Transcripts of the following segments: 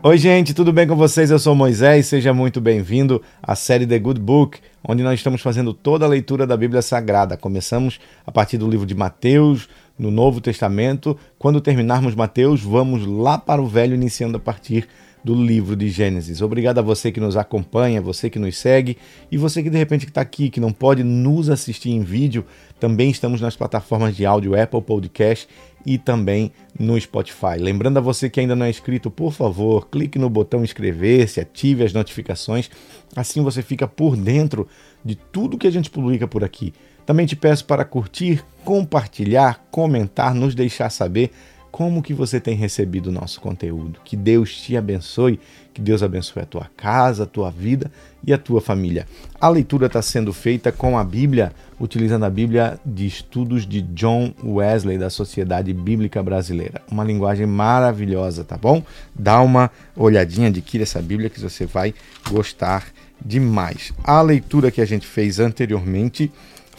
Oi, gente, tudo bem com vocês? Eu sou Moisés, seja muito bem-vindo à série The Good Book, onde nós estamos fazendo toda a leitura da Bíblia Sagrada. Começamos a partir do livro de Mateus, no Novo Testamento. Quando terminarmos Mateus, vamos lá para o Velho, iniciando a partir do livro de Gênesis. Obrigado a você que nos acompanha, você que nos segue e você que de repente está aqui, que não pode nos assistir em vídeo. Também estamos nas plataformas de áudio Apple Podcast e também no Spotify. Lembrando a você que ainda não é inscrito, por favor, clique no botão inscrever-se, ative as notificações, assim você fica por dentro de tudo que a gente publica por aqui. Também te peço para curtir, compartilhar, comentar, nos deixar saber como que você tem recebido o nosso conteúdo. Que Deus te abençoe, que Deus abençoe a tua casa, a tua vida e a tua família. A leitura está sendo feita com a Bíblia, utilizando a Bíblia de estudos de John Wesley da Sociedade Bíblica Brasileira. Uma linguagem maravilhosa, tá bom? Dá uma olhadinha, adquire essa Bíblia que você vai gostar demais. A leitura que a gente fez anteriormente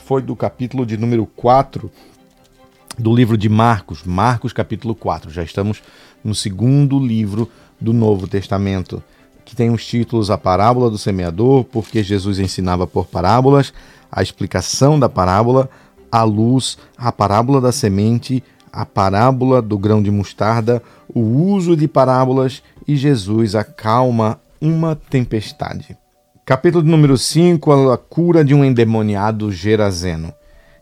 foi do capítulo de número 4 do livro de Marcos, Marcos capítulo 4. Já estamos no segundo livro do Novo Testamento, que tem os títulos A Parábola do Semeador, porque Jesus ensinava por parábolas, a explicação da parábola, a luz, a parábola da semente, a parábola do grão de mostarda, o uso de parábolas e Jesus acalma uma tempestade. Capítulo número 5, a cura de um endemoniado gerazeno.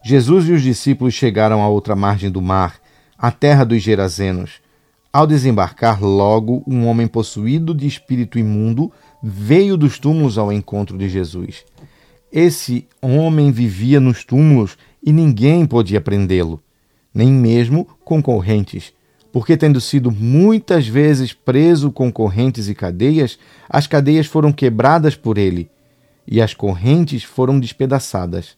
Jesus e os discípulos chegaram à outra margem do mar, a terra dos Gerazenos. Ao desembarcar, logo um homem possuído de espírito imundo veio dos túmulos ao encontro de Jesus. Esse homem vivia nos túmulos e ninguém podia prendê-lo, nem mesmo concorrentes, porque, tendo sido muitas vezes preso com correntes e cadeias, as cadeias foram quebradas por ele e as correntes foram despedaçadas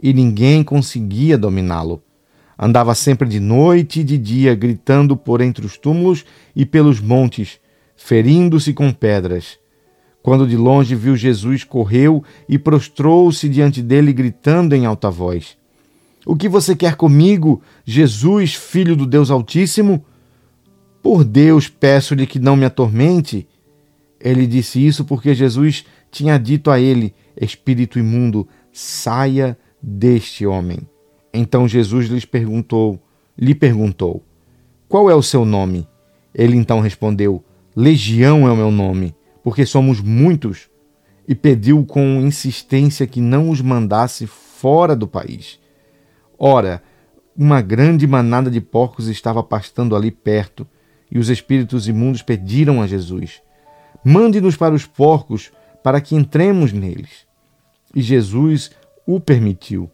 e ninguém conseguia dominá-lo. Andava sempre de noite e de dia, gritando por entre os túmulos e pelos montes, ferindo-se com pedras. Quando de longe viu Jesus, correu e prostrou-se diante dele, gritando em alta voz: O que você quer comigo, Jesus, filho do Deus Altíssimo? Por Deus, peço-lhe que não me atormente. Ele disse isso porque Jesus tinha dito a ele: Espírito imundo, saia deste homem. Então Jesus lhes perguntou, lhe perguntou: Qual é o seu nome? Ele então respondeu: Legião é o meu nome, porque somos muitos. E pediu com insistência que não os mandasse fora do país. Ora, uma grande manada de porcos estava pastando ali perto, e os espíritos imundos pediram a Jesus: Mande-nos para os porcos, para que entremos neles. E Jesus o permitiu.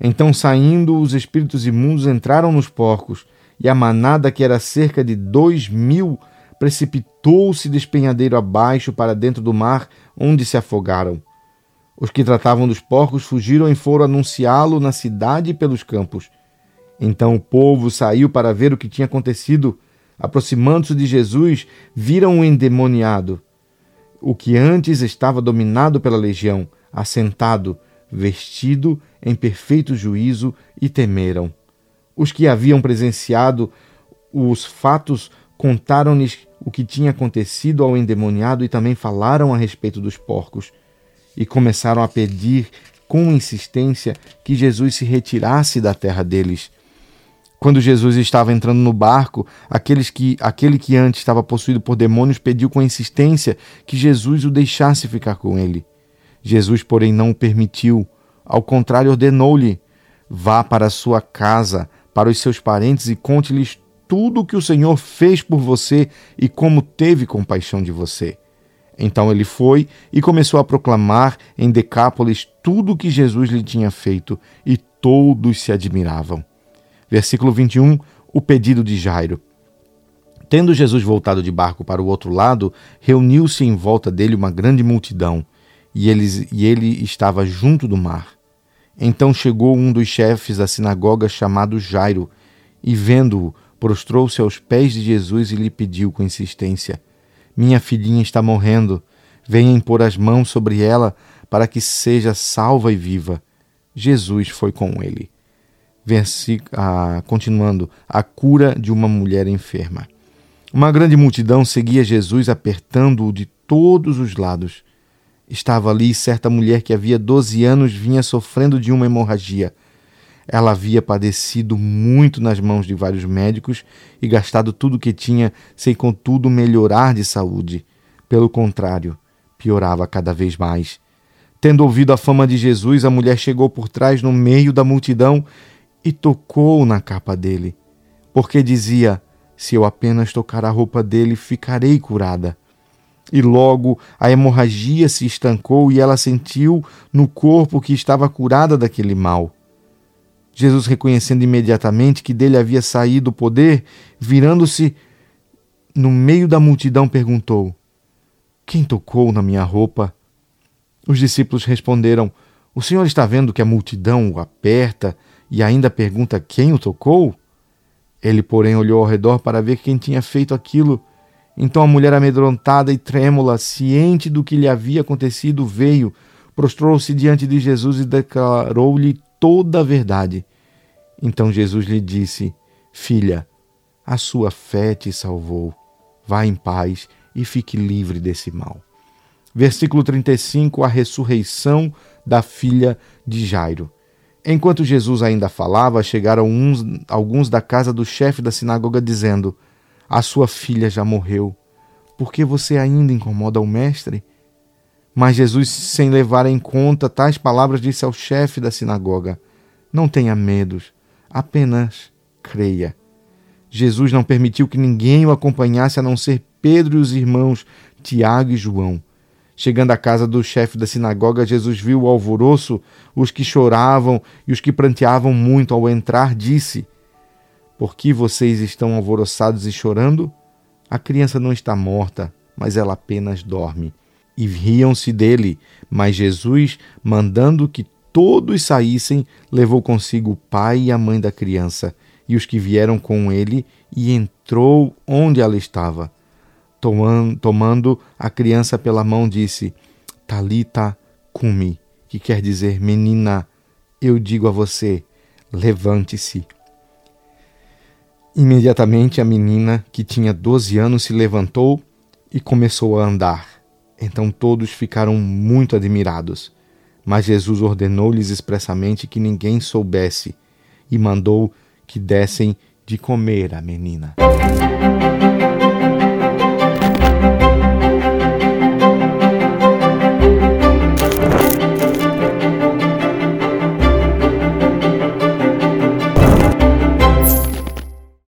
Então, saindo, os espíritos imundos entraram nos porcos, e a manada, que era cerca de dois mil, precipitou-se despenhadeiro abaixo para dentro do mar, onde se afogaram. Os que tratavam dos porcos fugiram e foram anunciá-lo na cidade e pelos campos. Então o povo saiu para ver o que tinha acontecido. Aproximando-se de Jesus, viram o endemoniado, o que antes estava dominado pela legião, assentado, vestido em perfeito juízo, e temeram. Os que haviam presenciado os fatos contaram-lhes o que tinha acontecido ao endemoniado e também falaram a respeito dos porcos. E começaram a pedir com insistência que Jesus se retirasse da terra deles. Quando Jesus estava entrando no barco, aqueles que, aquele que antes estava possuído por demônios pediu com insistência que Jesus o deixasse ficar com ele. Jesus, porém, não o permitiu. Ao contrário, ordenou-lhe: vá para a sua casa, para os seus parentes e conte-lhes tudo o que o Senhor fez por você e como teve compaixão de você. Então ele foi e começou a proclamar em Decápolis tudo o que Jesus lhe tinha feito, e todos se admiravam. Versículo 21, o pedido de Jairo. Tendo Jesus voltado de barco para o outro lado, reuniu-se em volta dele uma grande multidão e, eles, e ele estava junto do mar. Então chegou um dos chefes da sinagoga chamado Jairo, e vendo-o, prostrou-se aos pés de Jesus e lhe pediu com insistência: Minha filhinha está morrendo, venha impor as mãos sobre ela para que seja salva e viva. Jesus foi com ele. Ah, continuando, a cura de uma mulher enferma. Uma grande multidão seguia Jesus, apertando-o de todos os lados. Estava ali certa mulher que havia doze anos vinha sofrendo de uma hemorragia. Ela havia padecido muito nas mãos de vários médicos e gastado tudo o que tinha, sem contudo melhorar de saúde. Pelo contrário, piorava cada vez mais. Tendo ouvido a fama de Jesus, a mulher chegou por trás no meio da multidão e tocou na capa dele, porque dizia: Se eu apenas tocar a roupa dele, ficarei curada. E logo a hemorragia se estancou e ela sentiu no corpo que estava curada daquele mal. Jesus, reconhecendo imediatamente que dele havia saído o poder, virando-se no meio da multidão, perguntou: Quem tocou na minha roupa? Os discípulos responderam: O senhor está vendo que a multidão o aperta e ainda pergunta quem o tocou? Ele, porém, olhou ao redor para ver quem tinha feito aquilo. Então a mulher, amedrontada e trêmula, ciente do que lhe havia acontecido, veio, prostrou-se diante de Jesus e declarou-lhe toda a verdade. Então Jesus lhe disse: Filha, a sua fé te salvou. Vá em paz e fique livre desse mal. Versículo 35: A ressurreição da filha de Jairo. Enquanto Jesus ainda falava, chegaram uns, alguns da casa do chefe da sinagoga, dizendo: A sua filha já morreu. Por que você ainda incomoda o mestre? Mas Jesus, sem levar em conta tais palavras, disse ao chefe da sinagoga: Não tenha medos, apenas creia. Jesus não permitiu que ninguém o acompanhasse a não ser Pedro e os irmãos Tiago e João. Chegando à casa do chefe da sinagoga, Jesus viu o alvoroço, os que choravam e os que pranteavam muito. Ao entrar, disse: Por que vocês estão alvoroçados e chorando? A criança não está morta, mas ela apenas dorme. E riam-se dele, mas Jesus, mandando que todos saíssem, levou consigo o pai e a mãe da criança e os que vieram com ele, e entrou onde ela estava tomando, tomando a criança pela mão, disse: Talita cumi, que quer dizer, menina, eu digo a você, levante-se. Imediatamente a menina, que tinha doze anos, se levantou e começou a andar. Então todos ficaram muito admirados. Mas Jesus ordenou-lhes expressamente que ninguém soubesse e mandou que dessem de comer à menina.